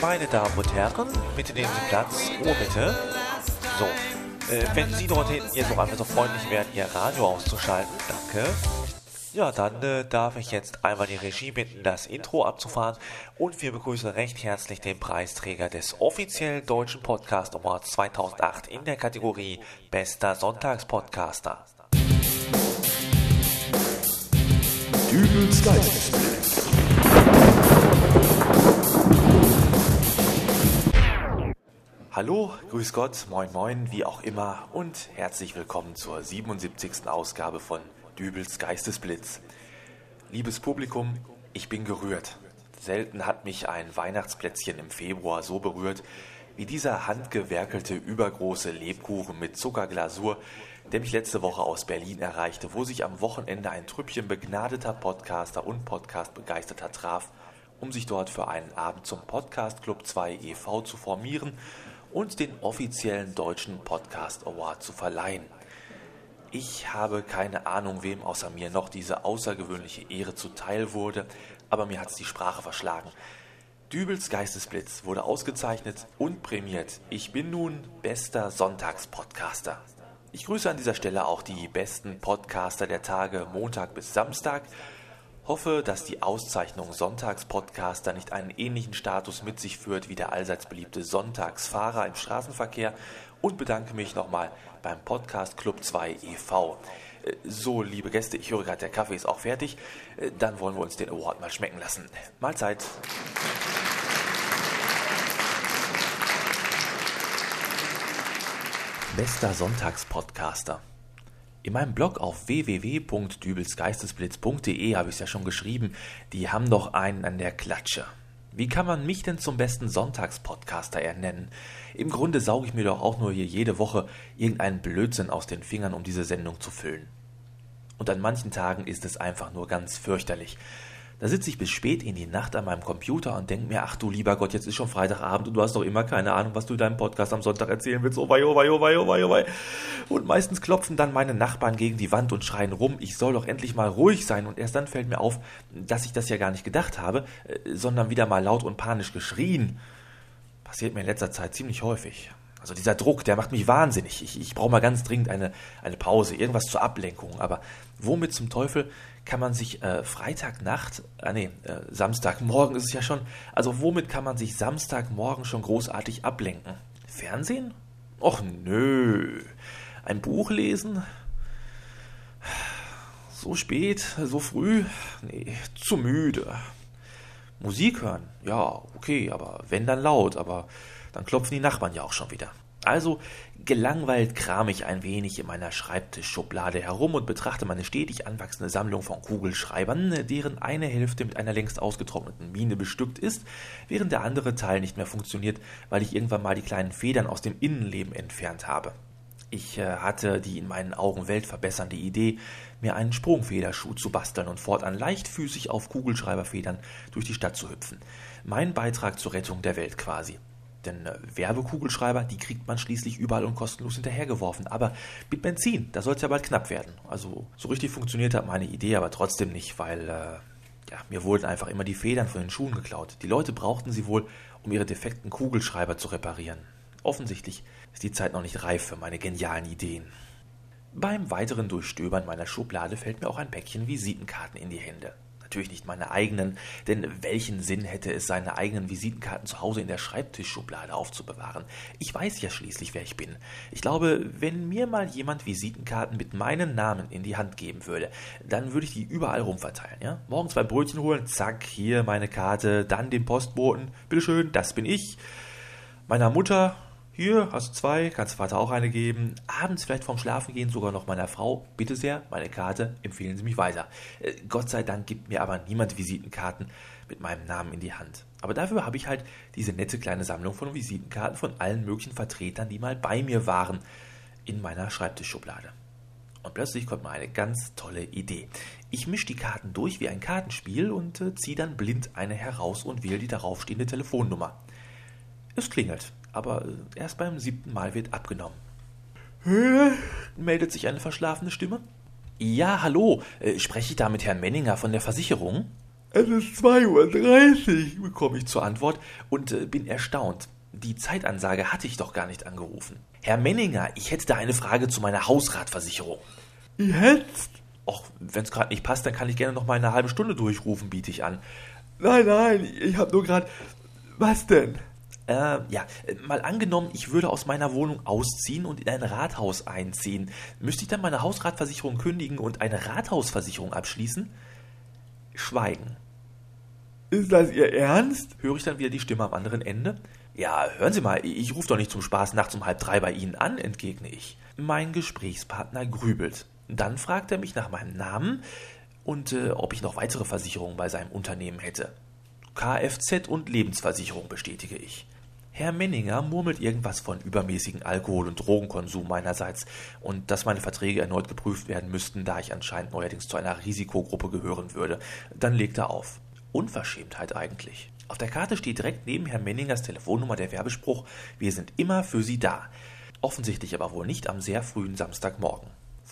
Meine Damen und Herren, bitte nehmen Sie Platz. Ruhe bitte. So, äh, wenn Sie dort hinten jetzt noch einmal so freundlich wären, Ihr Radio auszuschalten, danke. Ja, dann äh, darf ich jetzt einmal die Regie bitten, das Intro abzufahren und wir begrüßen recht herzlich den Preisträger des offiziellen Deutschen Podcast Awards 2008 in der Kategorie Bester Sonntagspodcaster. Dübels Geistesblitz. Hallo, grüß Gott, moin moin, wie auch immer und herzlich willkommen zur 77. Ausgabe von Dübels Geistesblitz. Liebes Publikum, ich bin gerührt. Selten hat mich ein Weihnachtsplätzchen im Februar so berührt wie dieser handgewerkelte übergroße Lebkuchen mit Zuckerglasur, der mich letzte Woche aus Berlin erreichte, wo sich am Wochenende ein Trüppchen begnadeter Podcaster und Podcastbegeisterter traf, um sich dort für einen Abend zum Podcast Club 2 e.V. zu formieren und den offiziellen deutschen Podcast Award zu verleihen. Ich habe keine Ahnung, wem außer mir noch diese außergewöhnliche Ehre zuteil wurde, aber mir hat's die Sprache verschlagen. Dübels Geistesblitz wurde ausgezeichnet und prämiert. Ich bin nun bester Sonntagspodcaster. Ich grüße an dieser Stelle auch die besten Podcaster der Tage Montag bis Samstag. Hoffe, dass die Auszeichnung Sonntagspodcaster nicht einen ähnlichen Status mit sich führt wie der allseits beliebte Sonntagsfahrer im Straßenverkehr und bedanke mich nochmal beim Podcast Club 2 e.V. Äh, so, liebe Gäste, ich höre gerade, der Kaffee ist auch fertig. Äh, dann wollen wir uns den Award mal schmecken lassen. Mahlzeit. Bester Sonntagspodcaster. In meinem Blog auf www.dübelsgeistesblitz.de habe ich es ja schon geschrieben, die haben doch einen an der Klatsche. Wie kann man mich denn zum besten Sonntagspodcaster ernennen? Im Grunde sauge ich mir doch auch nur hier jede Woche irgendeinen Blödsinn aus den Fingern, um diese Sendung zu füllen. Und an manchen Tagen ist es einfach nur ganz fürchterlich. Da sitze ich bis spät in die Nacht an meinem Computer und denke mir, ach du lieber Gott, jetzt ist schon Freitagabend und du hast doch immer keine Ahnung, was du in deinem Podcast am Sonntag erzählen willst. Oh wei, oh wei, oh wei, oh wei, oh wei. Und meistens klopfen dann meine Nachbarn gegen die Wand und schreien rum, ich soll doch endlich mal ruhig sein. Und erst dann fällt mir auf, dass ich das ja gar nicht gedacht habe, äh, sondern wieder mal laut und panisch geschrien. Passiert mir in letzter Zeit ziemlich häufig. Also dieser Druck, der macht mich wahnsinnig. Ich, ich brauche mal ganz dringend eine, eine Pause, irgendwas zur Ablenkung. Aber womit zum Teufel kann man sich äh, Freitagnacht, ah nee, äh, Samstagmorgen ist es ja schon, also womit kann man sich Samstagmorgen schon großartig ablenken? Fernsehen? Och nö. Ein Buch lesen? So spät, so früh? Nee, zu müde. Musik hören? Ja, okay, aber wenn dann laut, aber dann klopfen die Nachbarn ja auch schon wieder. Also gelangweilt kram ich ein wenig in meiner Schreibtischschublade herum und betrachte meine stetig anwachsende Sammlung von Kugelschreibern, deren eine Hälfte mit einer längst ausgetrockneten Mine bestückt ist, während der andere Teil nicht mehr funktioniert, weil ich irgendwann mal die kleinen Federn aus dem Innenleben entfernt habe. Ich äh, hatte die in meinen Augen weltverbessernde Idee, mir einen Sprungfederschuh zu basteln und fortan leichtfüßig auf Kugelschreiberfedern durch die Stadt zu hüpfen. Mein Beitrag zur Rettung der Welt quasi. Denn äh, Werbekugelschreiber, die kriegt man schließlich überall und kostenlos hinterhergeworfen. Aber mit Benzin, da soll es ja bald knapp werden. Also so richtig funktioniert hat meine Idee aber trotzdem nicht, weil äh, ja, mir wurden einfach immer die Federn von den Schuhen geklaut. Die Leute brauchten sie wohl, um ihre defekten Kugelschreiber zu reparieren. Offensichtlich ist die Zeit noch nicht reif für meine genialen Ideen. Beim weiteren Durchstöbern meiner Schublade fällt mir auch ein Päckchen Visitenkarten in die Hände natürlich nicht meine eigenen, denn welchen Sinn hätte es, seine eigenen Visitenkarten zu Hause in der Schreibtischschublade aufzubewahren? Ich weiß ja schließlich, wer ich bin. Ich glaube, wenn mir mal jemand Visitenkarten mit meinem Namen in die Hand geben würde, dann würde ich die überall rumverteilen, ja? Morgens beim Brötchen holen, zack, hier meine Karte, dann den Postboten, bitteschön, das bin ich. Meiner Mutter, hier, hast du zwei, kannst Vater auch eine geben. Abends vielleicht vorm Schlafengehen sogar noch meiner Frau. Bitte sehr, meine Karte, empfehlen Sie mich weiter. Äh, Gott sei Dank gibt mir aber niemand Visitenkarten mit meinem Namen in die Hand. Aber dafür habe ich halt diese nette kleine Sammlung von Visitenkarten von allen möglichen Vertretern, die mal bei mir waren, in meiner Schreibtischschublade. Und plötzlich kommt mir eine ganz tolle Idee. Ich mische die Karten durch wie ein Kartenspiel und äh, ziehe dann blind eine heraus und wähle die daraufstehende Telefonnummer. Es klingelt aber erst beim siebten Mal wird abgenommen. meldet sich eine verschlafene Stimme. Ja, hallo, äh, spreche ich da mit Herrn Menninger von der Versicherung? Es ist 2.30 Uhr, bekomme ich zur Antwort und äh, bin erstaunt. Die Zeitansage hatte ich doch gar nicht angerufen. Herr Menninger, ich hätte da eine Frage zu meiner Hausratversicherung. Jetzt? Och, wenn's gerade nicht passt, dann kann ich gerne noch mal eine halbe Stunde durchrufen, biete ich an. Nein, nein, ich hab nur gerade. Was denn? Äh, ja, mal angenommen, ich würde aus meiner Wohnung ausziehen und in ein Rathaus einziehen. Müsste ich dann meine Hausratversicherung kündigen und eine Rathausversicherung abschließen? Schweigen. Ist das Ihr Ernst? Höre ich dann wieder die Stimme am anderen Ende? Ja, hören Sie mal, ich rufe doch nicht zum Spaß nachts um halb drei bei Ihnen an, entgegne ich. Mein Gesprächspartner grübelt. Dann fragt er mich nach meinem Namen und äh, ob ich noch weitere Versicherungen bei seinem Unternehmen hätte. Kfz und Lebensversicherung bestätige ich. Herr Menninger murmelt irgendwas von übermäßigen Alkohol- und Drogenkonsum meinerseits und dass meine Verträge erneut geprüft werden müssten, da ich anscheinend neuerdings zu einer Risikogruppe gehören würde. Dann legt er auf. Unverschämtheit eigentlich. Auf der Karte steht direkt neben Herrn Menningers Telefonnummer der Werbespruch Wir sind immer für Sie da. Offensichtlich aber wohl nicht am sehr frühen Samstagmorgen.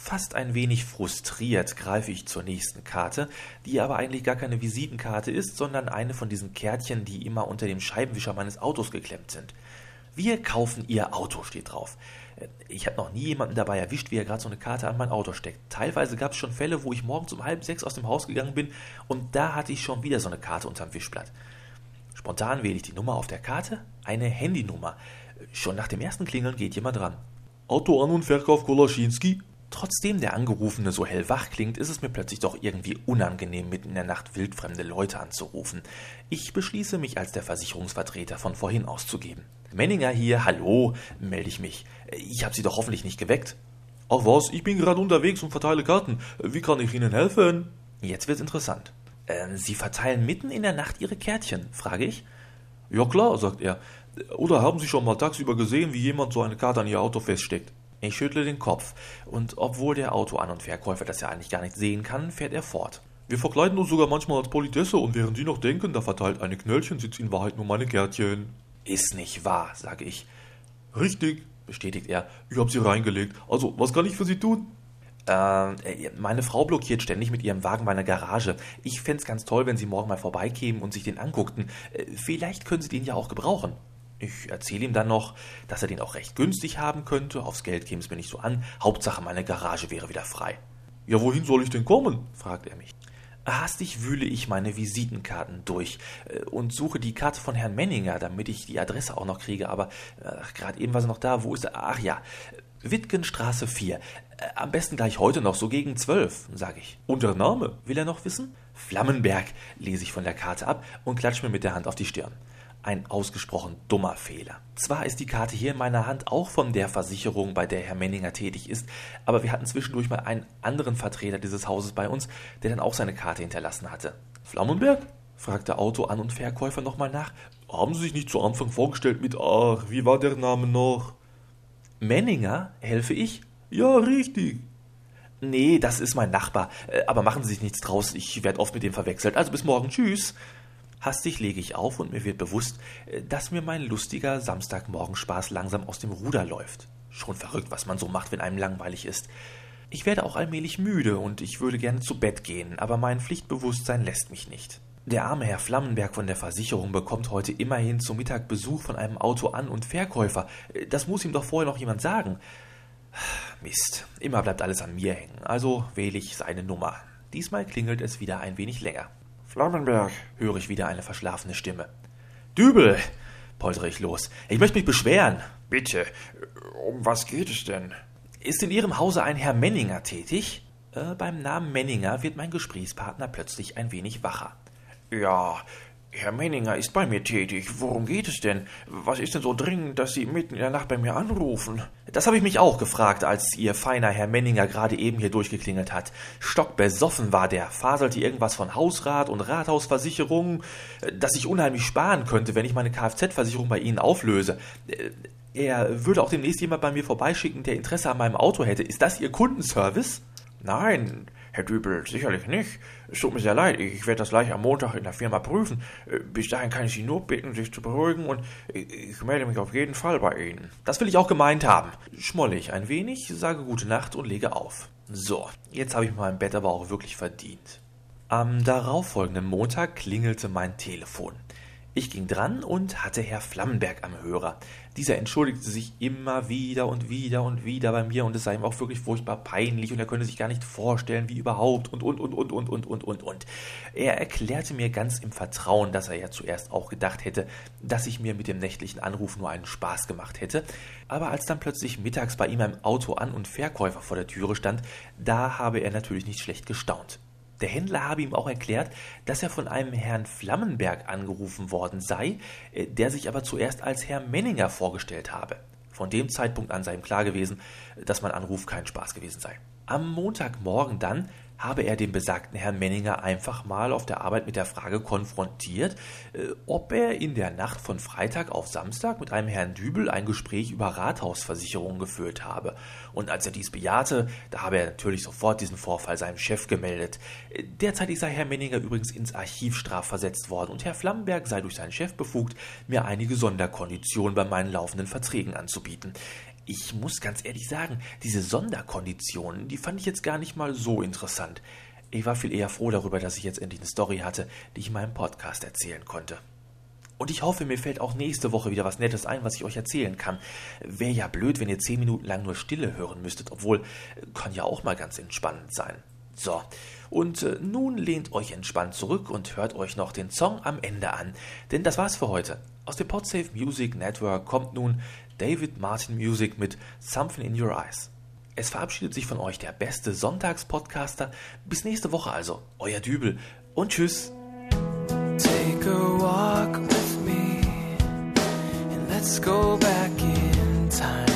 Fast ein wenig frustriert greife ich zur nächsten Karte, die aber eigentlich gar keine Visitenkarte ist, sondern eine von diesen Kärtchen, die immer unter dem Scheibenwischer meines Autos geklemmt sind. Wir kaufen Ihr Auto, steht drauf. Ich habe noch nie jemanden dabei erwischt, wie er gerade so eine Karte an mein Auto steckt. Teilweise gab es schon Fälle, wo ich morgens um halb sechs aus dem Haus gegangen bin und da hatte ich schon wieder so eine Karte unterm Wischblatt. Spontan wähle ich die Nummer auf der Karte, eine Handynummer. Schon nach dem ersten Klingeln geht jemand dran. Auto an und Verkauf Kolaschinski? Trotzdem der Angerufene so hellwach klingt, ist es mir plötzlich doch irgendwie unangenehm, mitten in der Nacht wildfremde Leute anzurufen. Ich beschließe mich als der Versicherungsvertreter von vorhin auszugeben. Menninger hier, hallo, melde ich mich. Ich habe Sie doch hoffentlich nicht geweckt. Ach was, ich bin gerade unterwegs und verteile Karten. Wie kann ich Ihnen helfen? Jetzt wird's interessant. Äh, Sie verteilen mitten in der Nacht Ihre Kärtchen, frage ich. Ja klar, sagt er. Oder haben Sie schon mal tagsüber gesehen, wie jemand so eine Karte an Ihr Auto feststeckt? Ich schüttle den Kopf, und obwohl der Autoan- und Verkäufer das ja eigentlich gar nicht sehen kann, fährt er fort. Wir verkleiden uns sogar manchmal als Politesse und während Sie noch denken, da verteilt eine Knöllchen, sitzt in Wahrheit nur meine Kärtchen. Ist nicht wahr, sage ich. Richtig, bestätigt er. Ich habe sie reingelegt. Also, was kann ich für Sie tun? Äh, meine Frau blockiert ständig mit ihrem Wagen meine Garage. Ich fände ganz toll, wenn Sie morgen mal vorbeikämen und sich den anguckten. Äh, vielleicht können Sie den ja auch gebrauchen. Ich erzähle ihm dann noch, dass er den auch recht günstig haben könnte. Aufs Geld käme es mir nicht so an. Hauptsache, meine Garage wäre wieder frei. Ja, wohin soll ich denn kommen? fragt er mich. Hastig wühle ich meine Visitenkarten durch äh, und suche die Karte von Herrn Menninger, damit ich die Adresse auch noch kriege. Aber gerade eben war sie noch da. Wo ist er? Ach ja, Wittgenstraße 4. Äh, am besten gleich heute noch, so gegen zwölf, sage ich. Und der Name? Will er noch wissen? Flammenberg, lese ich von der Karte ab und klatsche mir mit der Hand auf die Stirn. Ein ausgesprochen dummer Fehler. Zwar ist die Karte hier in meiner Hand auch von der Versicherung, bei der Herr Menninger tätig ist, aber wir hatten zwischendurch mal einen anderen Vertreter dieses Hauses bei uns, der dann auch seine Karte hinterlassen hatte. Flammenberg? fragte Auto-An- und Verkäufer nochmal nach. Haben Sie sich nicht zu Anfang vorgestellt mit Ach, wie war der Name noch? Menninger, helfe ich? Ja, richtig. Nee, das ist mein Nachbar. Äh, aber machen Sie sich nichts draus, ich werde oft mit dem verwechselt. Also bis morgen, tschüss. Hastig lege ich auf und mir wird bewusst, äh, dass mir mein lustiger Samstagmorgenspaß langsam aus dem Ruder läuft. Schon verrückt, was man so macht, wenn einem langweilig ist. Ich werde auch allmählich müde und ich würde gerne zu Bett gehen, aber mein Pflichtbewusstsein lässt mich nicht. Der arme Herr Flammenberg von der Versicherung bekommt heute immerhin zu Mittag Besuch von einem Auto-An- und Verkäufer. Das muss ihm doch vorher noch jemand sagen. Mist, immer bleibt alles an mir hängen, also wähle ich seine Nummer. Diesmal klingelt es wieder ein wenig länger. Flammenberg, höre ich wieder eine verschlafene Stimme. Dübel, poltere ich los. Ich möchte mich beschweren. Bitte, um was geht es denn? Ist in Ihrem Hause ein Herr Menninger tätig? Äh, beim Namen Menninger wird mein Gesprächspartner plötzlich ein wenig wacher. Ja, Herr Menninger ist bei mir tätig. Worum geht es denn? Was ist denn so dringend, dass Sie mitten in der Nacht bei mir anrufen? Das habe ich mich auch gefragt, als Ihr feiner Herr Menninger gerade eben hier durchgeklingelt hat. Stockbesoffen war der, faselte irgendwas von Hausrat und Rathausversicherung, dass ich unheimlich sparen könnte, wenn ich meine Kfz-Versicherung bei Ihnen auflöse. Er würde auch demnächst jemand bei mir vorbeischicken, der Interesse an meinem Auto hätte. Ist das Ihr Kundenservice? Nein, Herr Dübel, sicherlich nicht. Es tut mir sehr leid, ich werde das gleich am Montag in der Firma prüfen. Bis dahin kann ich Sie nur bitten, sich zu beruhigen und ich melde mich auf jeden Fall bei Ihnen. Das will ich auch gemeint haben. Schmolle ich ein wenig, sage gute Nacht und lege auf. So, jetzt habe ich mein Bett aber auch wirklich verdient. Am darauffolgenden Montag klingelte mein Telefon. Ich ging dran und hatte Herr Flammenberg am Hörer. Dieser entschuldigte sich immer wieder und wieder und wieder bei mir und es sei ihm auch wirklich furchtbar peinlich und er könne sich gar nicht vorstellen, wie überhaupt und und und und und und und und und. Er erklärte mir ganz im Vertrauen, dass er ja zuerst auch gedacht hätte, dass ich mir mit dem nächtlichen Anruf nur einen Spaß gemacht hätte. Aber als dann plötzlich mittags bei ihm ein Auto an und Verkäufer vor der Türe stand, da habe er natürlich nicht schlecht gestaunt. Der Händler habe ihm auch erklärt, dass er von einem Herrn Flammenberg angerufen worden sei, äh, der sich aber zuerst als Herr Menninger vorgestellt habe. Von dem Zeitpunkt an sei ihm klar gewesen, dass mein Anruf kein Spaß gewesen sei. Am Montagmorgen dann habe er den besagten Herrn Menninger einfach mal auf der Arbeit mit der Frage konfrontiert, äh, ob er in der Nacht von Freitag auf Samstag mit einem Herrn Dübel ein Gespräch über Rathausversicherungen geführt habe. Und als er dies bejahte, da habe er natürlich sofort diesen Vorfall seinem Chef gemeldet. Äh, derzeitig sei Herr Menninger übrigens ins Archiv strafversetzt worden und Herr Flammenberg sei durch seinen Chef befugt, mir einige Sonderkonditionen bei meinen laufenden Verträgen anzubieten ich muss ganz ehrlich sagen, diese Sonderkonditionen, die fand ich jetzt gar nicht mal so interessant. Ich war viel eher froh darüber, dass ich jetzt endlich eine Story hatte, die ich in meinem Podcast erzählen konnte. Und ich hoffe, mir fällt auch nächste Woche wieder was Nettes ein, was ich euch erzählen kann. Wäre ja blöd, wenn ihr zehn Minuten lang nur Stille hören müsstet, obwohl kann ja auch mal ganz entspannend sein. So, und äh, nun lehnt euch entspannt zurück und hört euch noch den Song am Ende an, denn das war's für heute. Aus dem Podsafe Music Network kommt nun David Martin Music mit Something in Your Eyes. Es verabschiedet sich von euch der beste Sonntagspodcaster. Bis nächste Woche also, euer Dübel und tschüss. Take a walk with me and let's go back in time.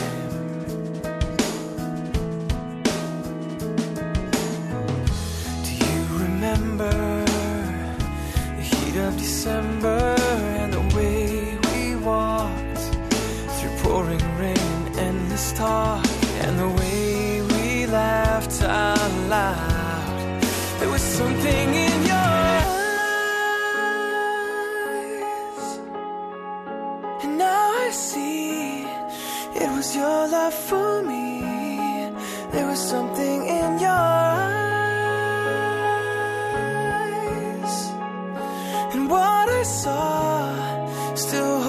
The heat of December? And the way we walked through pouring rain and endless talk and the way we laughed out loud. There was something in your eyes, and now I see it was your love for I saw still